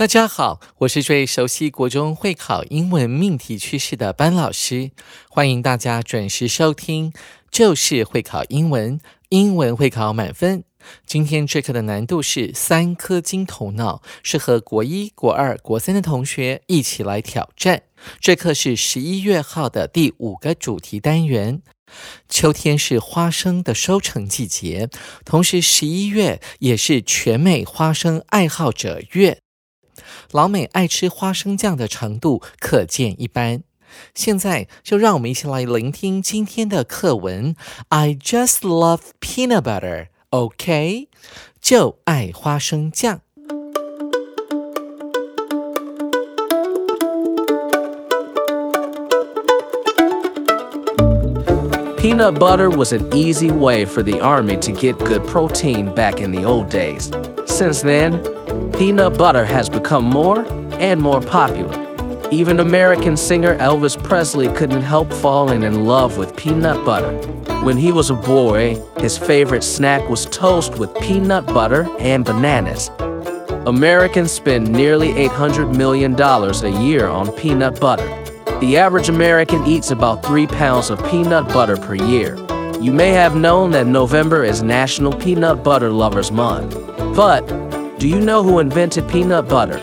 大家好，我是最熟悉国中会考英文命题趋势的班老师，欢迎大家准时收听，就是会考英文，英文会考满分。今天这课的难度是三颗金头脑，适合国一、国二、国三的同学一起来挑战。这课是十一月号的第五个主题单元。秋天是花生的收成季节，同时十一月也是全美花生爱好者月。老美爱吃花生酱的程度可见一斑。现在就让我们一起来聆听今天的课文。I just love peanut butter. OK，就爱花生酱。Peanut butter was an easy way for the army to get good protein back in the old days. Since then, peanut butter has become more and more popular. Even American singer Elvis Presley couldn't help falling in love with peanut butter. When he was a boy, his favorite snack was toast with peanut butter and bananas. Americans spend nearly $800 million a year on peanut butter. The average American eats about three pounds of peanut butter per year. You may have known that November is National Peanut Butter Lovers Month. But do you know who invented peanut butter?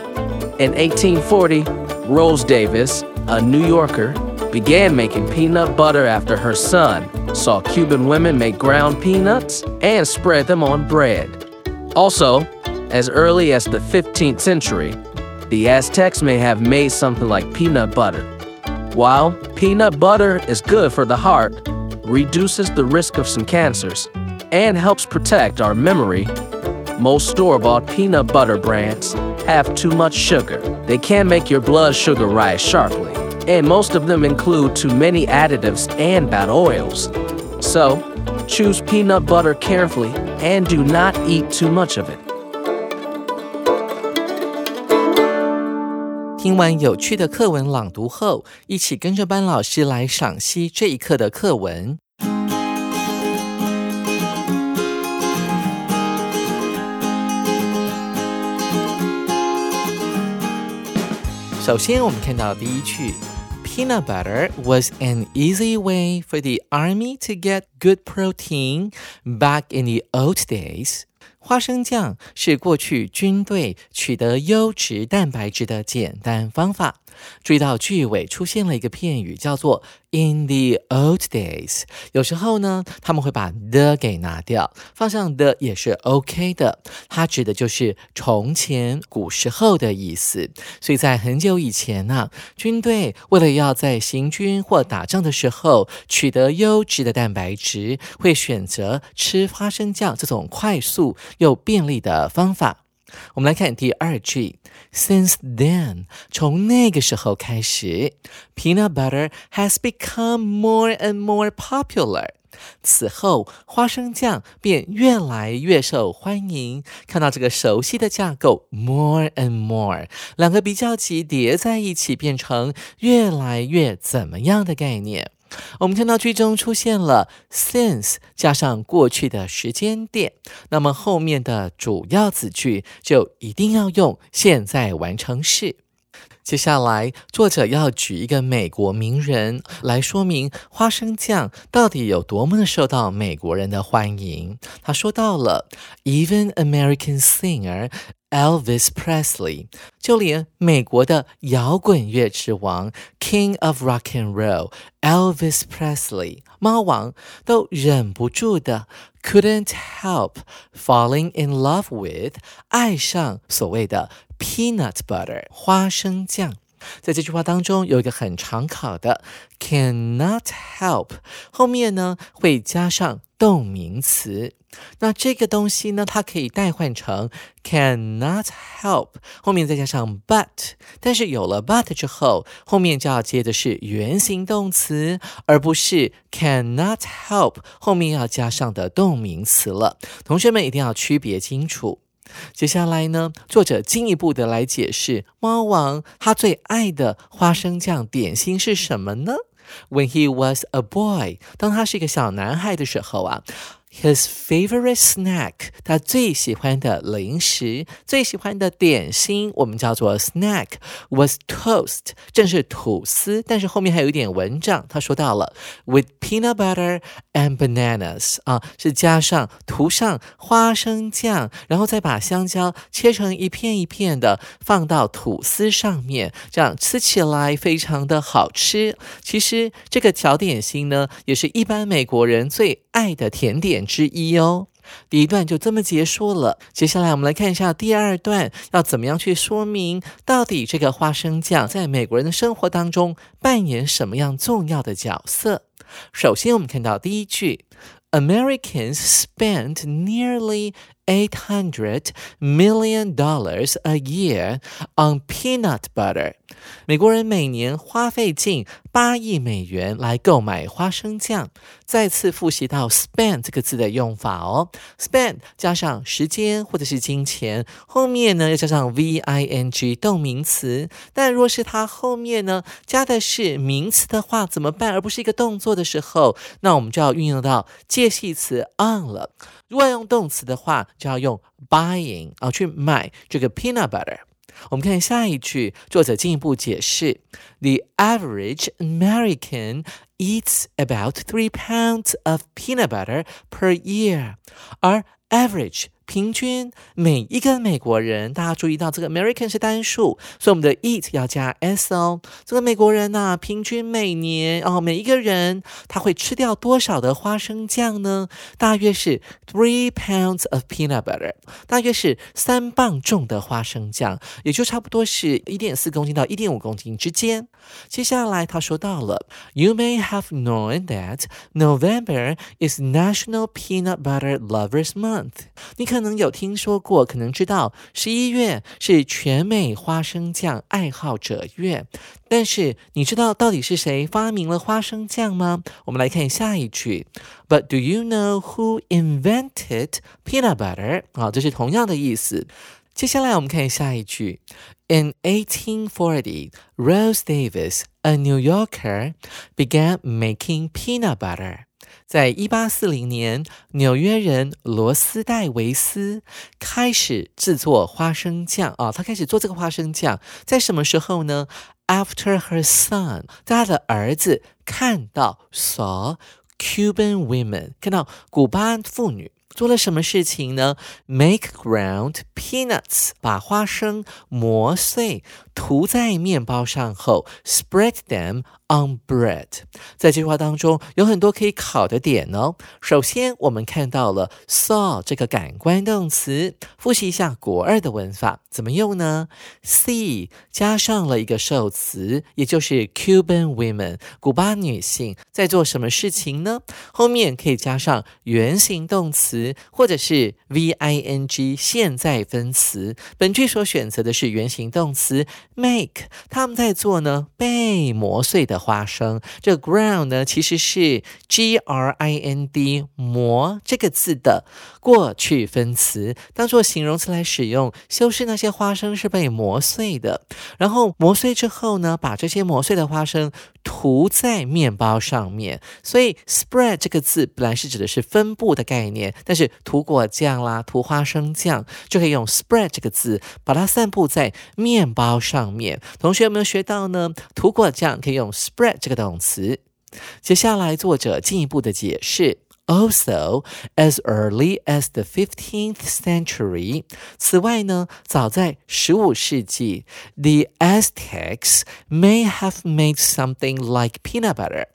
In 1840, Rose Davis, a New Yorker, began making peanut butter after her son saw Cuban women make ground peanuts and spread them on bread. Also, as early as the 15th century, the Aztecs may have made something like peanut butter. While peanut butter is good for the heart, reduces the risk of some cancers, and helps protect our memory, most store bought peanut butter brands have too much sugar. They can make your blood sugar rise sharply and most of them include too many additives and bad oils. So, choose peanut butter carefully and do not eat too much of it. 听完有趣的课文朗读后，一起跟着班老师来赏析这一课的课文。 首先，我们看到第一句。peanut butter was an easy way for the army to get good protein back in the old days. 花生酱是过去军队取得优质蛋白质的简单方法。注意到句尾出现了一个片语，叫做 in the old days。有时候呢，他们会把 the 给拿掉，放上 the 也是 OK 的。它指的就是从前、古时候的意思。所以在很久以前呢，军队为了要在行军或打仗的时候取得优质的蛋白质，会选择吃花生酱这种快速又便利的方法。我们来看第二句，Since then，从那个时候开始，peanut butter has become more and more popular。此后，花生酱便越来越受欢迎。看到这个熟悉的架构，more and more，两个比较级叠在一起，变成越来越怎么样的概念。我们看到句中出现了 since 加上过去的时间点，那么后面的主要子句就一定要用现在完成式。接下来，作者要举一个美国名人来说明花生酱到底有多么的受到美国人的欢迎。他说到了，even American singer。Elvis Presley，就连美国的摇滚乐之王 King of Rock and Roll Elvis Presley 猫王都忍不住的 couldn't help falling in love with 爱上所谓的 peanut butter 花生酱。 在这句话当中有一个很常考的 cannot help，后面呢会加上动名词。那这个东西呢，它可以代换成 cannot help，后面再加上 but。但是有了 but 之后，后面就要接的是原形动词，而不是 cannot help 后面要加上的动名词了。同学们一定要区别清楚。接下来呢，作者进一步的来解释猫王他最爱的花生酱点心是什么呢？When he was a boy，当他是一个小男孩的时候啊。His favorite snack，他最喜欢的零食、最喜欢的点心，我们叫做 snack，was toast，正是吐司。但是后面还有一点文章，他说到了 with peanut butter and bananas，啊，是加上涂上花生酱，然后再把香蕉切成一片一片的放到吐司上面，这样吃起来非常的好吃。其实这个小点心呢，也是一般美国人最爱的甜点。之一哦，第一段就这么结束了。接下来我们来看一下第二段，要怎么样去说明到底这个花生酱在美国人的生活当中扮演什么样重要的角色？首先，我们看到第一句：Americans spent nearly eight hundred million dollars a year on peanut butter。美国人每年花费近八亿美元来购买花生酱。再次复习到 spend 这个字的用法哦，spend 加上时间或者是金钱，后面呢要加上 v i n g 动名词。但若是它后面呢加的是名词的话，怎么办？而不是一个动作的时候，那我们就要运用到介系词 on 了。如果要用动词的话，就要用 buying 啊，去买这个 peanut butter。我们看下一句，作者进一步解释：The average American eats about three pounds of peanut butter per year，而 average 平均每一个美国人，大家注意到这个 American 是单数，所以我们的 eat 要加 s 哦。这个美国人呢，平均每年哦，每一个人他会吃掉多少的花生酱呢？大约是 three pounds of peanut butter，大约是三磅重的花生酱，也就差不多是一点四公斤到一点五公斤之间。接下来他说到了，You may have known that November is National Peanut Butter Lovers Month。你可能有听说过，可能知道十一月是全美花生酱爱好者月。但是你知道到底是谁发明了花生酱吗？我们来看下一句。But do you know who invented peanut butter？啊，这是同样的意思。接下来我们看下一句。In 1840, Rose Davis, a New Yorker, began making peanut butter. 在一八四零年，纽约人罗斯戴维斯开始制作花生酱啊，他开始做这个花生酱，在什么时候呢？After her son，他的儿子看到 saw Cuban women，看到古巴妇女。做了什么事情呢？Make ground peanuts，把花生磨碎，涂在面包上后，spread them on bread。在这句话当中有很多可以考的点哦。首先，我们看到了 saw 这个感官动词，复习一下国二的文法怎么用呢？See 加上了一个受词，也就是 Cuban women，古巴女性在做什么事情呢？后面可以加上原形动词。或者是 v i n g 现在分词，本句所选择的是原形动词 make，他们在做呢被磨碎的花生。这个 ground 呢其实是 g r i n d 磨这个字的过去分词，当做形容词来使用，修饰那些花生是被磨碎的。然后磨碎之后呢，把这些磨碎的花生涂在面包上面。所以 spread 这个字本来是指的是分布的概念，但是涂果酱啦，涂花生酱就可以用 spread 这个字，把它散布在面包上上面。同学有没有学到呢？涂果酱可以用 spread 这个动词。接下来，作者进一步的解释：Also, as early as the fifteenth century。此外呢，早在十五世纪，the Aztecs may have made something like peanut butter。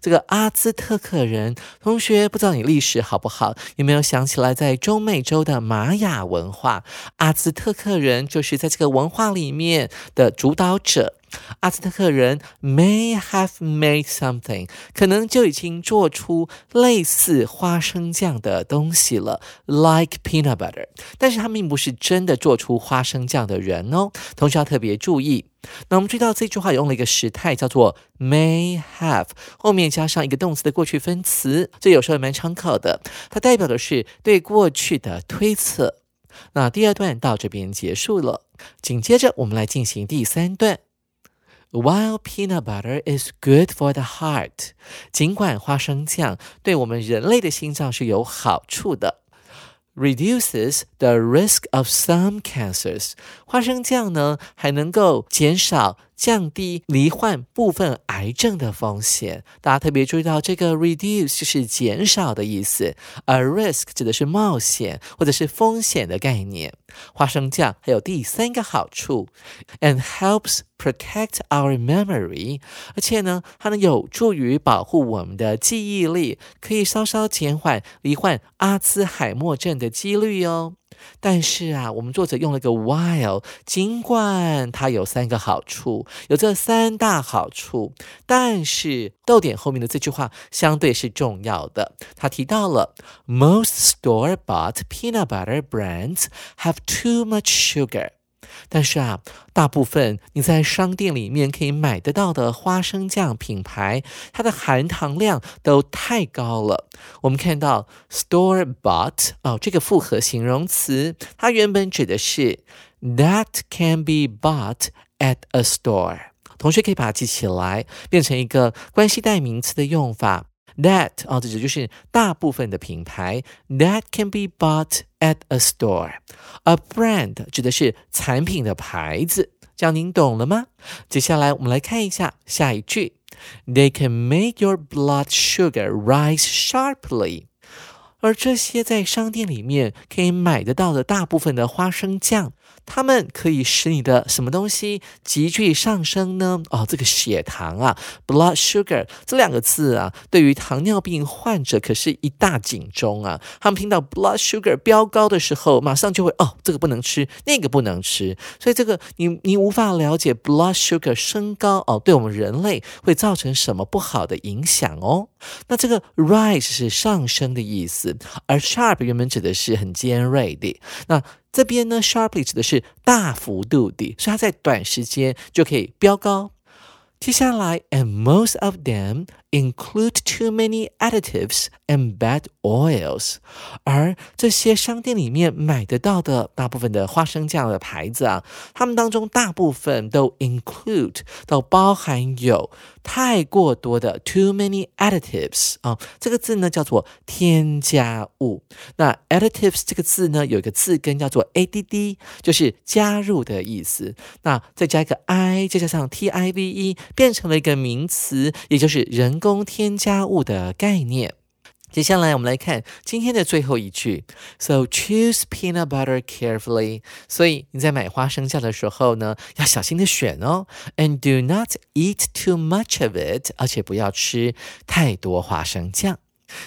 这个阿兹特克人同学，不知道你历史好不好？有没有想起来，在中美洲的玛雅文化，阿兹特克人就是在这个文化里面的主导者。阿兹特克人 may have made something，可能就已经做出类似花生酱的东西了，like peanut butter。但是他并不是真的做出花生酱的人哦，同时要特别注意。那我们注意到这句话用了一个时态，叫做 may have，后面加上一个动词的过去分词，这有时候也蛮常考的，它代表的是对过去的推测。那第二段到这边结束了，紧接着我们来进行第三段。While peanut butter is good for the heart，尽管花生酱对我们人类的心脏是有好处的，reduces the risk of some cancers。花生酱呢还能够减少。降低罹患部分癌症的风险，大家特别注意到这个 reduce 就是减少的意思，而 risk 指的是冒险或者是风险的概念。花生酱还有第三个好处，and helps protect our memory，而且呢，它能有助于保护我们的记忆力，可以稍稍减缓罹患阿兹海默症的几率哦。但是啊，我们作者用了个 while，尽管它有三个好处，有这三大好处，但是逗点后面的这句话相对是重要的。他提到了 most store-bought peanut butter brands have too much sugar。但是啊，大部分你在商店里面可以买得到的花生酱品牌，它的含糖量都太高了。我们看到 store bought 哦，这个复合形容词，它原本指的是 that can be bought at a store。同学可以把它记起来，变成一个关系代名词的用法。That 哦，这指就是大部分的品牌，that can be bought at a store。A brand 指的是产品的牌子，这样您懂了吗？接下来我们来看一下下一句，They can make your blood sugar rise sharply。而这些在商店里面可以买得到的大部分的花生酱。 它们可以使你的什么东西急剧上升呢？哦，这个血糖啊，blood sugar 这两个字啊，对于糖尿病患者可是一大警钟啊。他们听到 blood sugar 飙高的时候，马上就会哦，这个不能吃，那个不能吃。所以这个你你无法了解 blood sugar 升高哦，对我们人类会造成什么不好的影响哦。那这个 rise 是上升的意思，而 sharp 原本指的是很尖锐的。那这边呢，sharply 指的是大幅度的，所以它在短时间就可以飙高。接下来，and most of them include too many additives and bad oils。而这些商店里面买得到的大部分的花生酱的牌子啊，它们当中大部分都 include 都包含有太过多的 too many additives 啊，这个字呢叫做添加物。那 additives 这个字呢有一个字根叫做 add，就是加入的意思。那再加一个 i，再加上 tive。变成了一个名词，也就是人工添加物的概念。接下来我们来看今天的最后一句：So choose peanut butter carefully。所以你在买花生酱的时候呢，要小心的选哦。And do not eat too much of it，而且不要吃太多花生酱。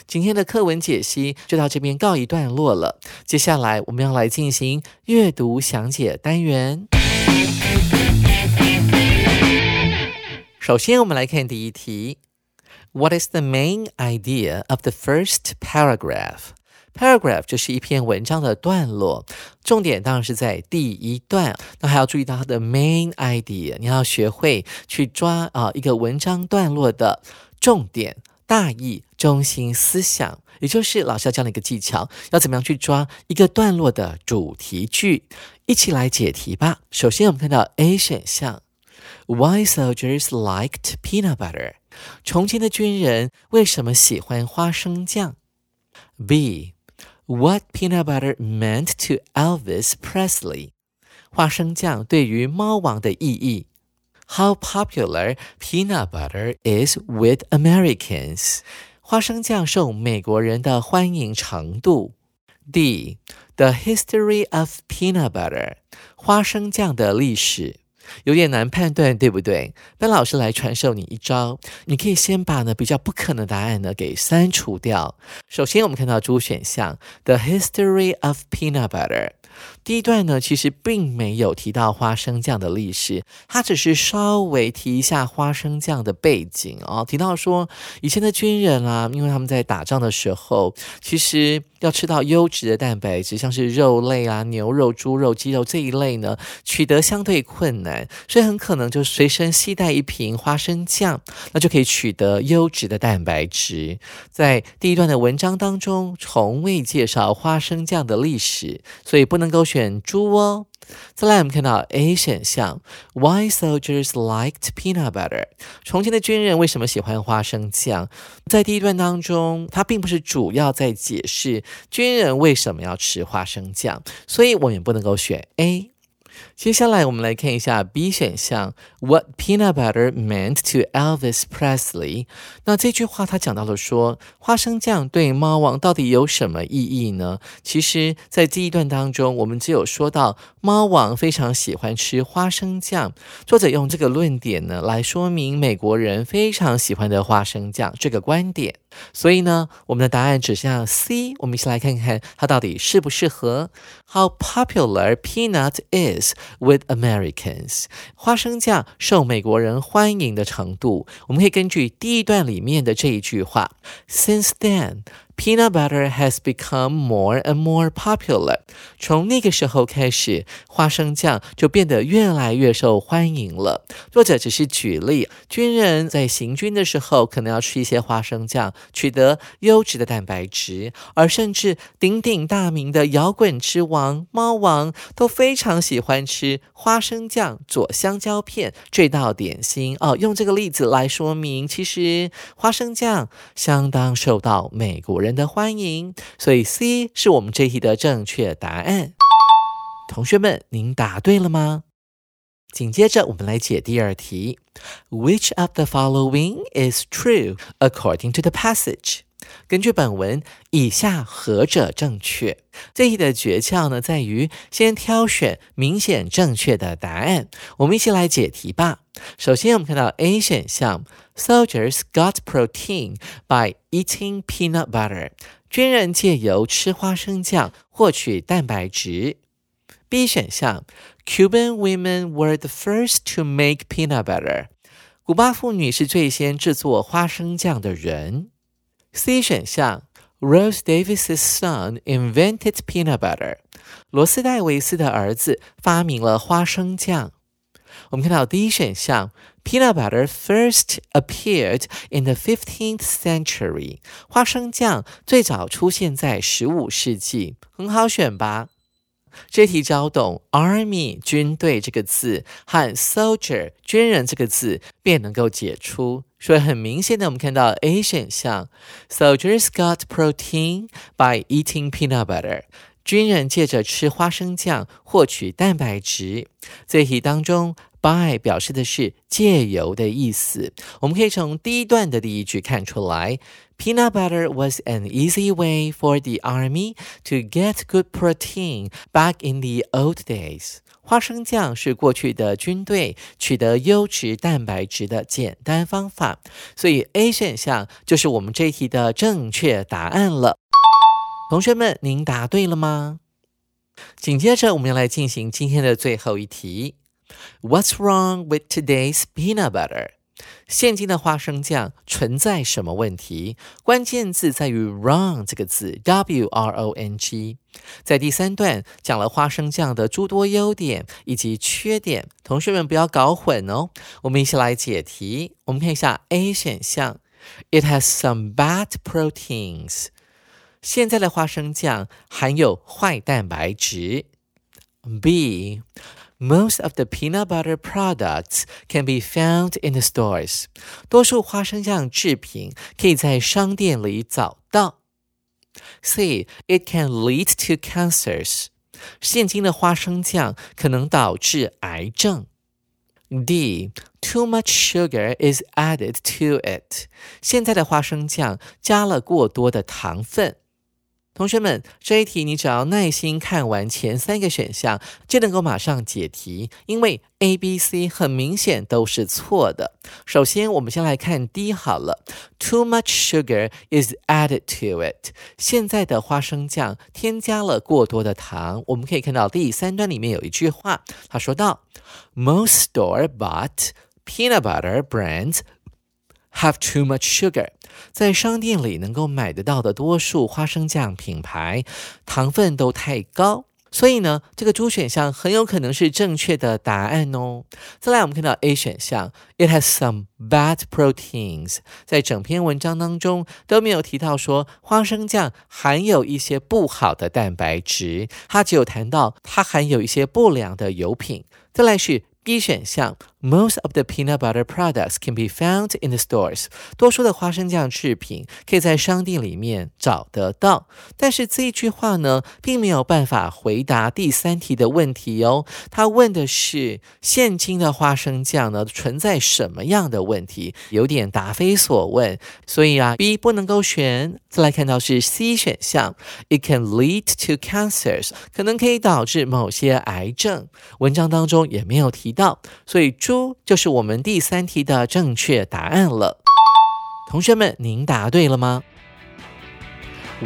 今天的课文解析就到这边告一段落了。接下来我们要来进行阅读详解单元。首先，我们来看第一题。What is the main idea of the first paragraph? Paragraph 就是一篇文章的段落，重点当然是在第一段。那还要注意到它的 main idea，你要学会去抓啊一个文章段落的重点、大意、中心思想，也就是老师要教你一个技巧，要怎么样去抓一个段落的主题句。一起来解题吧。首先，我们看到 A 选项。Why soldiers liked peanut butter？从前的军人为什么喜欢花生酱？B. What peanut butter meant to Elvis Presley？花生酱对于猫王的意义？How popular peanut butter is with Americans？花生酱受美国人的欢迎程度？D. The history of peanut butter？花生酱的历史。 有点难判断，对不对？那老师来传授你一招，你可以先把呢比较不可能答案呢给删除掉。首先，我们看到主选项 The History of Peanut Butter。第一段呢，其实并没有提到花生酱的历史，它只是稍微提一下花生酱的背景哦。提到说，以前的军人啊，因为他们在打仗的时候，其实要吃到优质的蛋白质，像是肉类啊、牛肉、猪肉、鸡肉这一类呢，取得相对困难，所以很可能就随身携带一瓶花生酱，那就可以取得优质的蛋白质。在第一段的文章当中，从未介绍花生酱的历史，所以不能够选猪哦。再来，我们看到 A 选项，Why soldiers liked peanut butter？重庆的军人为什么喜欢花生酱？在第一段当中，它并不是主要在解释军人为什么要吃花生酱，所以我们不能够选 A。接下来我们来看一下 B 选项，What peanut butter meant to Elvis Presley？那这句话它讲到了说，花生酱对猫王到底有什么意义呢？其实，在这一段当中，我们只有说到猫王非常喜欢吃花生酱。作者用这个论点呢，来说明美国人非常喜欢的花生酱这个观点。所以呢，我们的答案指向 C。我们一起来看看它到底适不适合。How popular peanut is with Americans？花生酱受美国人欢迎的程度，我们可以根据第一段里面的这一句话：Since then。Peanut butter has become more and more popular。从那个时候开始，花生酱就变得越来越受欢迎了。作者只是举例，军人在行军的时候，可能要吃一些花生酱，取得优质的蛋白质。而甚至鼎鼎大名的摇滚之王猫王，都非常喜欢吃花生酱佐香蕉片这道点心。哦，用这个例子来说明，其实花生酱相当受到美国人。人的欢迎，所以 C 是我们这题的正确答案。同学们，您答对了吗？紧接着我们来解第二题：Which of the following is true according to the passage？ 根据本文，以下何者正确？这题的诀窍呢，在于先挑选明显正确的答案。我们一起来解题吧。首先，我们看到 A 选项：Soldiers got protein by eating peanut butter。军人借由吃花生酱获取蛋白质。B 选项：Cuban women were the first to make peanut butter。古巴妇女是最先制作花生酱的人。C 选项，Rose Davis's son invented peanut butter。罗斯戴维斯的儿子发明了花生酱。我们看到第一选项，peanut butter first appeared in the fifteenth century。花生酱最早出现在十五世纪，很好选吧？这题只要懂 army 军队这个字和 soldier 军人这个字，便能够解出。所以很明显的，我们看到 A 选项，soldiers got protein by eating peanut butter。军人借着吃花生酱获取蛋白质。这题当中，by 表示的是借由的意思。我们可以从第一段的第一句看出来 ，peanut butter was an easy way for the army to get good protein back in the old days。花生酱是过去的军队取得优质蛋白质的简单方法。所以 A 选项就是我们这一题的正确答案了。同学们，您答对了吗？紧接着，我们要来进行今天的最后一题。What's wrong with today's peanut butter？ 现今的花生酱存在什么问题？关键字在于 wrong 这个字，W R O N G。在第三段讲了花生酱的诸多优点以及缺点，同学们不要搞混哦。我们一起来解题。我们看一下 A 选项，It has some bad proteins。现在的花生酱含有坏蛋白质。B. Most of the peanut butter products can be found in the stores. 多数花生酱制品可以在商店里找到。C. It can lead to cancers. 现今的花生酱可能导致癌症。D. Too much sugar is added to it. 现在的花生酱加了过多的糖分。 同学们，这一题你只要耐心看完前三个选项，就能够马上解题，因为 A、B、C 很明显都是错的。首先，我们先来看 D 好了，Too much sugar is added to it。现在的花生酱添加了过多的糖。我们可以看到第三段里面有一句话，他说到，Most store-bought peanut butter brands have too much sugar。在商店里能够买得到的多数花生酱品牌，糖分都太高，所以呢，这个 D 选项很有可能是正确的答案哦。再来，我们看到 A 选项，It has some bad proteins。在整篇文章当中都没有提到说花生酱含有一些不好的蛋白质，它只有谈到它含有一些不良的油品。再来是。B 选项，Most of the peanut butter products can be found in the stores。多数的花生酱制品可以在商店里面找得到。但是这一句话呢，并没有办法回答第三题的问题哦。他问的是现今的花生酱呢存在什么样的问题，有点答非所问。所以啊，B 不能够选。再来看到是 C 选项，It can lead to cancers，可能可以导致某些癌症。文章当中也没有提。到，所以猪就是我们第三题的正确答案了。同学们，您答对了吗？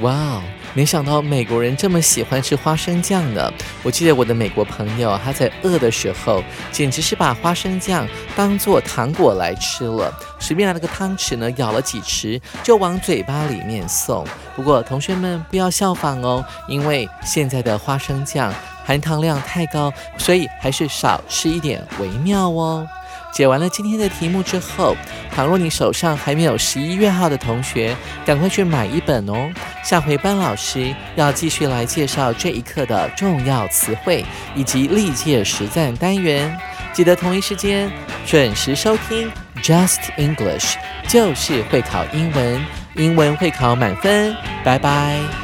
哇哦，没想到美国人这么喜欢吃花生酱呢！我记得我的美国朋友，他在饿的时候，简直是把花生酱当做糖果来吃了，随便拿了个汤匙呢，舀了几匙就往嘴巴里面送。不过同学们不要效仿哦，因为现在的花生酱。含糖量太高，所以还是少吃一点为妙哦。解完了今天的题目之后，倘若你手上还没有十一月号的同学，赶快去买一本哦。下回班老师要继续来介绍这一课的重要词汇以及历届实战单元，记得同一时间准时收听 Just English，就是会考英文，英文会考满分。拜拜。